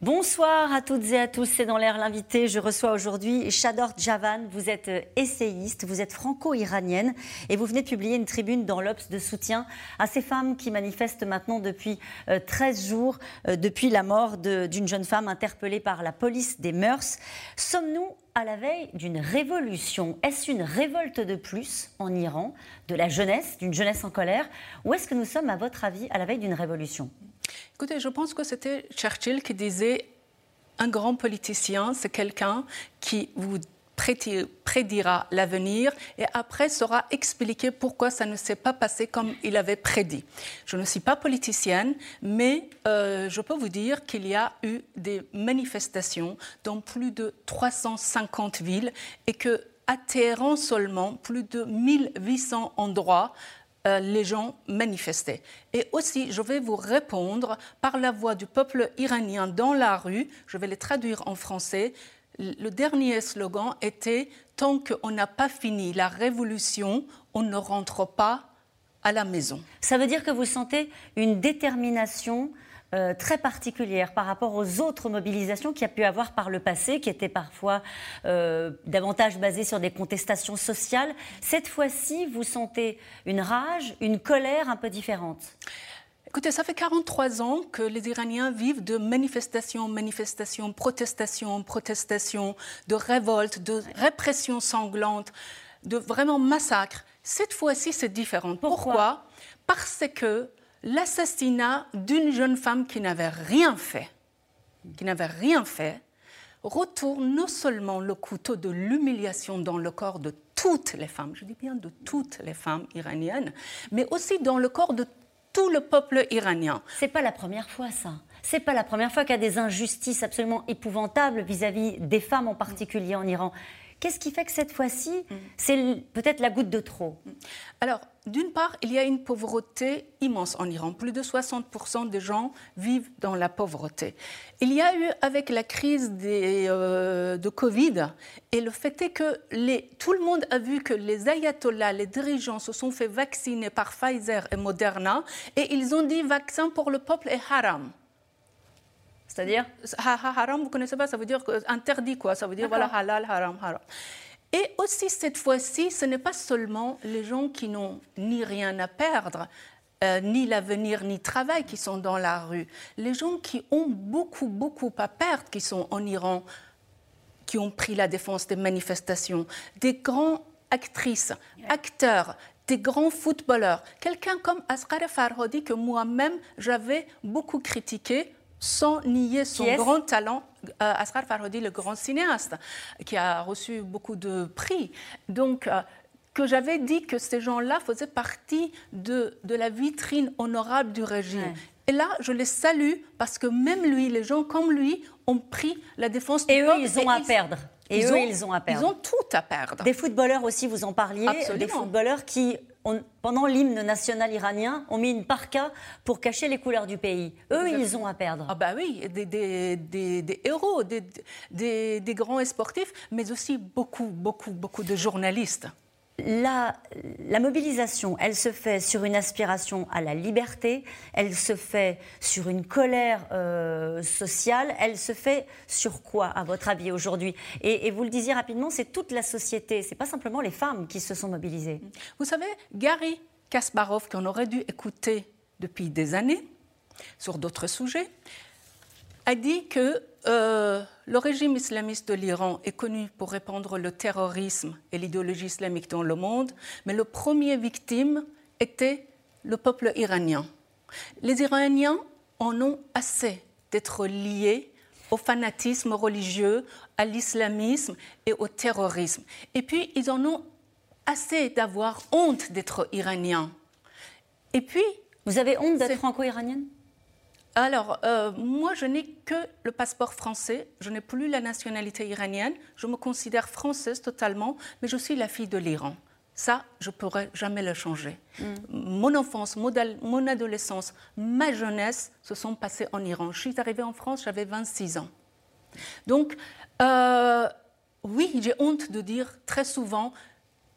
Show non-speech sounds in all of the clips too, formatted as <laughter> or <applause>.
Bonsoir à toutes et à tous, c'est dans l'air l'invité. Je reçois aujourd'hui Shador Javan. Vous êtes essayiste, vous êtes franco-iranienne et vous venez de publier une tribune dans l'Obs de soutien à ces femmes qui manifestent maintenant depuis 13 euh, jours, euh, depuis la mort d'une jeune femme interpellée par la police des mœurs. Sommes-nous à la veille d'une révolution? Est-ce une révolte de plus en Iran, de la jeunesse, d'une jeunesse en colère? Ou est-ce que nous sommes, à votre avis, à la veille d'une révolution? Écoutez, je pense que c'était Churchill qui disait un grand politicien, c'est quelqu'un qui vous prédira l'avenir et après saura expliquer pourquoi ça ne s'est pas passé comme il avait prédit. Je ne suis pas politicienne, mais euh, je peux vous dire qu'il y a eu des manifestations dans plus de 350 villes et que à Téhéran seulement, plus de 1800 endroits euh, les gens manifestaient. Et aussi, je vais vous répondre par la voix du peuple iranien dans la rue, je vais les traduire en français. Le dernier slogan était Tant qu'on n'a pas fini la révolution, on ne rentre pas à la maison. Ça veut dire que vous sentez une détermination euh, très particulière par rapport aux autres mobilisations qu'il y a pu avoir par le passé, qui étaient parfois euh, davantage basées sur des contestations sociales. Cette fois-ci, vous sentez une rage, une colère un peu différente Écoutez, ça fait 43 ans que les Iraniens vivent de manifestations, manifestations, protestations, protestations, de révoltes, de répressions sanglantes, de vraiment massacres. Cette fois-ci, c'est différent. Pourquoi? Parce que l'assassinat d'une jeune femme qui n'avait rien fait, qui n'avait rien fait, retourne non seulement le couteau de l'humiliation dans le corps de toutes les femmes, je dis bien de toutes les femmes iraniennes, mais aussi dans le corps de tout le peuple iranien. C'est pas la première fois ça. C'est pas la première fois qu'il y a des injustices absolument épouvantables vis-à-vis -vis des femmes en particulier en Iran. Qu'est-ce qui fait que cette fois-ci, mm. c'est peut-être la goutte de trop? Mm. Alors, d'une part, il y a une pauvreté immense en Iran. Plus de 60% des gens vivent dans la pauvreté. Il y a eu, avec la crise des, euh, de Covid, et le fait est que les, tout le monde a vu que les ayatollahs, les dirigeants, se sont fait vacciner par Pfizer et Moderna, et ils ont dit vaccin pour le peuple est haram. C'est-à-dire Haram, vous connaissez pas, ça veut dire interdit, quoi. Ça veut dire voilà, halal, haram, haram. Et aussi, cette fois-ci, ce n'est pas seulement les gens qui n'ont ni rien à perdre, euh, ni l'avenir, ni travail qui sont dans la rue. Les gens qui ont beaucoup, beaucoup à perdre, qui sont en Iran, qui ont pris la défense des manifestations, des grands actrices, acteurs, des grands footballeurs. Quelqu'un comme Asghar Farhadi, que moi-même j'avais beaucoup critiqué sans nier son grand talent, euh, Asghar Farhadi, le grand cinéaste, qui a reçu beaucoup de prix. Donc, euh, que j'avais dit que ces gens-là faisaient partie de, de, la vitrine honorable du régime. Et là, je les salue parce que même lui, les gens comme lui, ont pris la défense du Et eux, ils ont à perdre. Et eux, ils ont à perdre. Ils ont tout à perdre. Des footballeurs aussi, vous en parliez. Des footballeurs qui pendant l'hymne national iranien, ont mis une parka pour cacher les couleurs du pays. Eux, ils ont à perdre. Ah bah oui, des, des héros, des, grands sportifs, mais aussi beaucoup, beaucoup, beaucoup de journalistes la, mobilisation, elle se fait sur une aspiration à la liberté, elle se fait sur une colère euh, sociale, elle se fait sur quoi, à votre avis, aujourd'hui? Et, vous le disiez rapidement, c'est toute la société, c'est pas simplement les femmes qui se sont mobilisées. Vous savez, Gary Kasparov, qu'on aurait dû écouter depuis des années sur d'autres sujets, a dit que euh, le régime islamiste de l'Iran est connu pour répandre le terrorisme et l'idéologie islamique dans le monde, mais le premier victime était le peuple iranien. Les Iraniens en ont assez d'être liés au fanatisme religieux, à l'islamisme et au terrorisme. Et puis, ils en ont assez d'avoir honte d'être iraniens. Et puis... Vous avez honte d'être franco-iranienne? Alors, euh, moi, je n'ai que le passeport français. Je n'ai plus la nationalité iranienne. Je me considère française totalement, mais je suis la fille de l'Iran. Ça, je ne pourrais jamais le changer. Mm. Mon enfance, mon adolescence, ma jeunesse se sont passées en Iran. Je suis arrivée en France, j'avais 26 ans. Donc, euh, oui, j'ai honte de dire très souvent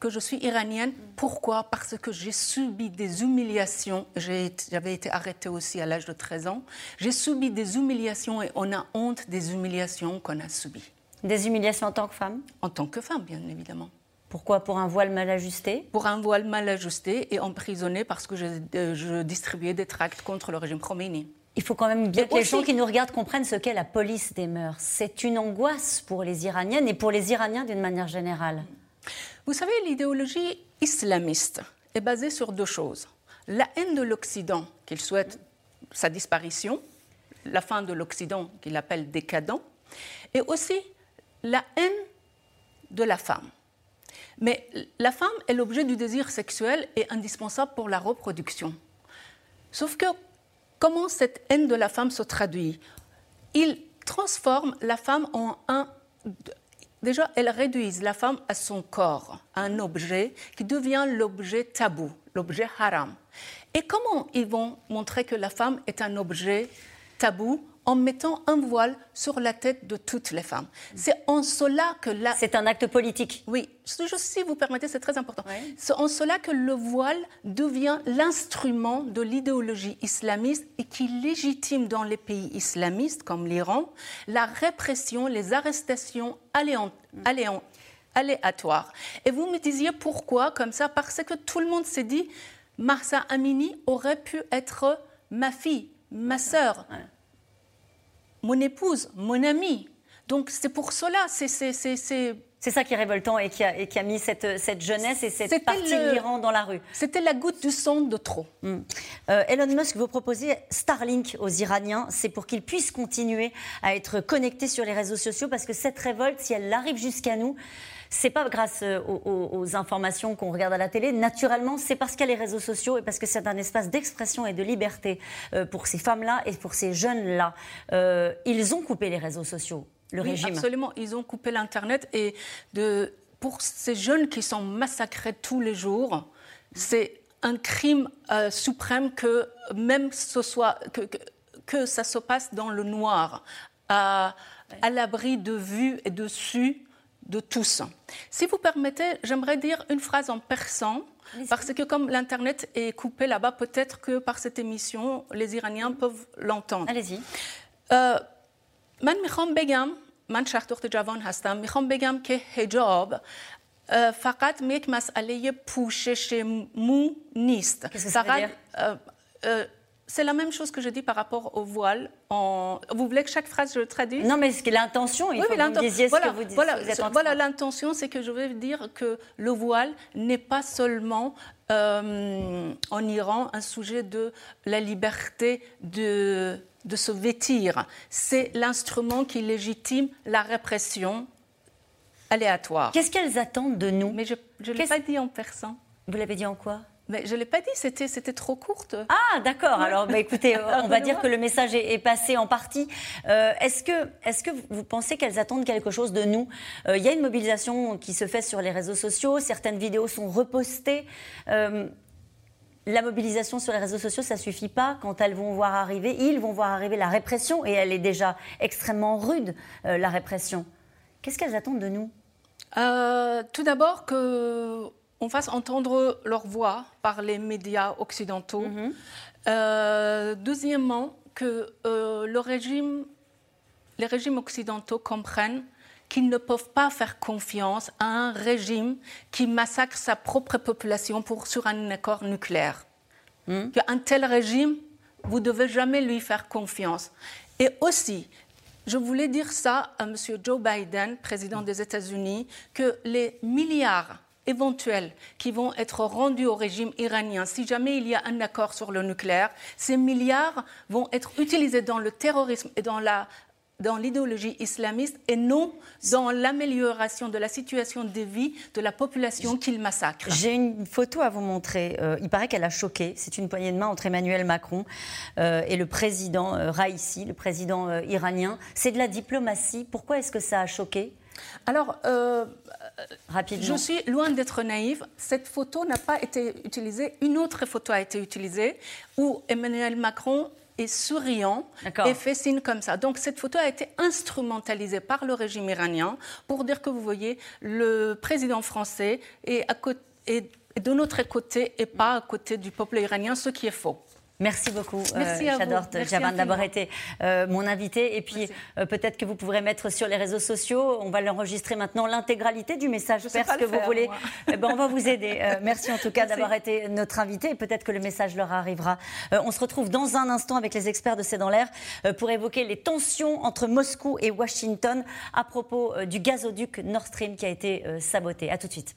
que je suis iranienne. Pourquoi? Parce que j'ai subi des humiliations. J'avais été arrêtée aussi à l'âge de 13 ans. J'ai subi des humiliations et on a honte des humiliations qu'on a subies. Des humiliations en tant que femme? En tant que femme, bien évidemment. Pourquoi? Pour un voile mal ajusté? Pour un voile mal ajusté et emprisonné parce que je, euh, je distribuais des tracts contre le régime Khomeini. Il faut quand même bien que les gens qui nous regardent comprennent ce qu'est la police des mœurs. C'est une angoisse pour les Iraniennes et pour les Iraniens d'une manière générale. Vous savez, l'idéologie islamiste est basée sur deux choses. La haine de l'Occident, qu'il souhaite sa disparition, la fin de l'Occident, qu'il appelle décadent, et aussi la haine de la femme. Mais la femme est l'objet du désir sexuel et indispensable pour la reproduction. Sauf que comment cette haine de la femme se traduit? Il transforme la femme en un... Déjà, elle réduisent la femme à son corps, à un objet qui devient l'objet tabou, l'objet haram. Et comment ils vont montrer que la femme est un objet tabou en mettant un voile sur la tête de toutes les femmes. C'est en cela que la... C'est un acte politique. Oui, si vous permettez, c'est très important. C'est en cela que le voile devient l'instrument de l'idéologie islamiste et qui légitime dans les pays islamistes comme l'Iran la répression, les arrestations aléatoires. Et vous me disiez pourquoi comme ça Parce que tout le monde s'est dit, Marsa Amini aurait pu être ma fille, ma sœur mon épouse, mon amie. Donc c'est pour cela, c'est c'est ça qui est révoltant et qui a, et qui a mis cette, cette, jeunesse et cette partie de l'Iran dans la rue. C'était la goutte du sang de trop. Hmm. Euh, Elon Musk vous proposez Starlink aux Iraniens. C'est pour qu'ils puissent continuer à être connectés sur les réseaux sociaux parce que cette révolte, si elle arrive jusqu'à nous, c'est pas grâce euh, aux, informations qu'on regarde à la télé. Naturellement, c'est parce qu'il y a les réseaux sociaux et parce que c'est un espace d'expression et de liberté euh, pour ces femmes-là et pour ces jeunes-là. ils ont coupé les réseaux sociaux le régime. Absolument, ils ont coupé l'Internet et de, pour ces jeunes qui sont massacrés tous les jours, c'est un crime euh, suprême que même ce soit que, que, ça se passe dans le noir, à, à l'abri de vue et de su de tous. Si vous permettez, j'aimerais dire une phrase en persan. Parce que comme l'Internet est coupé là-bas, peut-être que par cette émission, les Iraniens peuvent l'entendre. Allez-y. من میخوام بگم من شهردخت جوان هستم میخوام بگم که هجاب فقط یک مسئله پوشش مو نیست فقط c'est la même chose que je dis par rapport au voile. En... Vous voulez que chaque phrase je le traduise? Non, mais l'intention, il faut que vous disiez voilà, ce que vous dites. Voilà, voilà l'intention, c'est que je veux dire que le voile n'est pas seulement euh, en Iran un sujet de la liberté de de se vêtir. C'est l'instrument qui légitime la répression aléatoire. Qu'est-ce qu'elles attendent de nous? Mais je ne l'ai pas dit en persan. Vous l'avez dit en quoi? Mais je ne l'ai pas dit, c'était, c'était trop courte. Ah, d'accord. Alors, bah, écoutez, <laughs> on va dire que le message est, passé en partie. Euh, est-ce, que, est-ce que vous pensez qu'elles attendent quelque chose de nous? Euh, Il y a une mobilisation qui se fait sur les réseaux sociaux, certaines vidéos sont repostées. Euh, la mobilisation sur les réseaux sociaux, ça suffit pas quand elles vont voir arriver, ils vont voir arriver la répression, et elle est déjà extrêmement rude, euh, la répression. Qu'est-ce qu'elles attendent de nous? Euh, Tout d'abord qu'on fasse entendre leur voix par les médias occidentaux. Mhm. Euh, deuxièmement, que le régime, les régimes occidentaux comprennent qu'ils ne peuvent pas faire confiance à un régime qui massacre sa propre population pour, sur un accord nucléaire. Hmm? Un tel régime, vous ne devez jamais lui faire confiance. Et aussi, je voulais dire ça à M. Joe Biden, président des États-Unis, que les milliards éventuels qui vont être rendus au régime iranien, si jamais il y a un accord sur le nucléaire, ces milliards vont être utilisés dans le terrorisme et dans la dans l'idéologie islamiste et non dans l'amélioration de la situation de vie de la population qu'il massacre. J'ai une photo à vous montrer. Euh, il paraît qu'elle a choqué. C'est une poignée de main entre Emmanuel Macron euh, et le président euh, le président iranien. C'est de la diplomatie. Pourquoi est-ce que ça a choqué? Alors, Rapidement. je suis loin d'être naïve. Cette photo n'a pas été utilisée. Une autre photo a été utilisée où Emmanuel Macron et souriant et fait signe comme ça. Donc cette photo a été instrumentalisée par le régime iranien pour dire que vous voyez, le président français est, à côté, est de notre côté et pas à côté du peuple iranien, ce qui est faux. Merci beaucoup, Merci euh, Javan, d'avoir été euh, mon invité. Et puis, euh, peut-être que vous pourrez mettre sur les réseaux sociaux, on va l'enregistrer maintenant, l'intégralité du message perse que vous voulez. Eh ben, on va vous aider. merci en tout cas d'avoir été notre invité. Peut-être que le message leur arrivera. on se retrouve dans un instant avec les experts de C'est dans l'air pour évoquer les tensions entre Moscou et Washington à propos du gazoduc Nord Stream qui a été saboté. À tout de suite.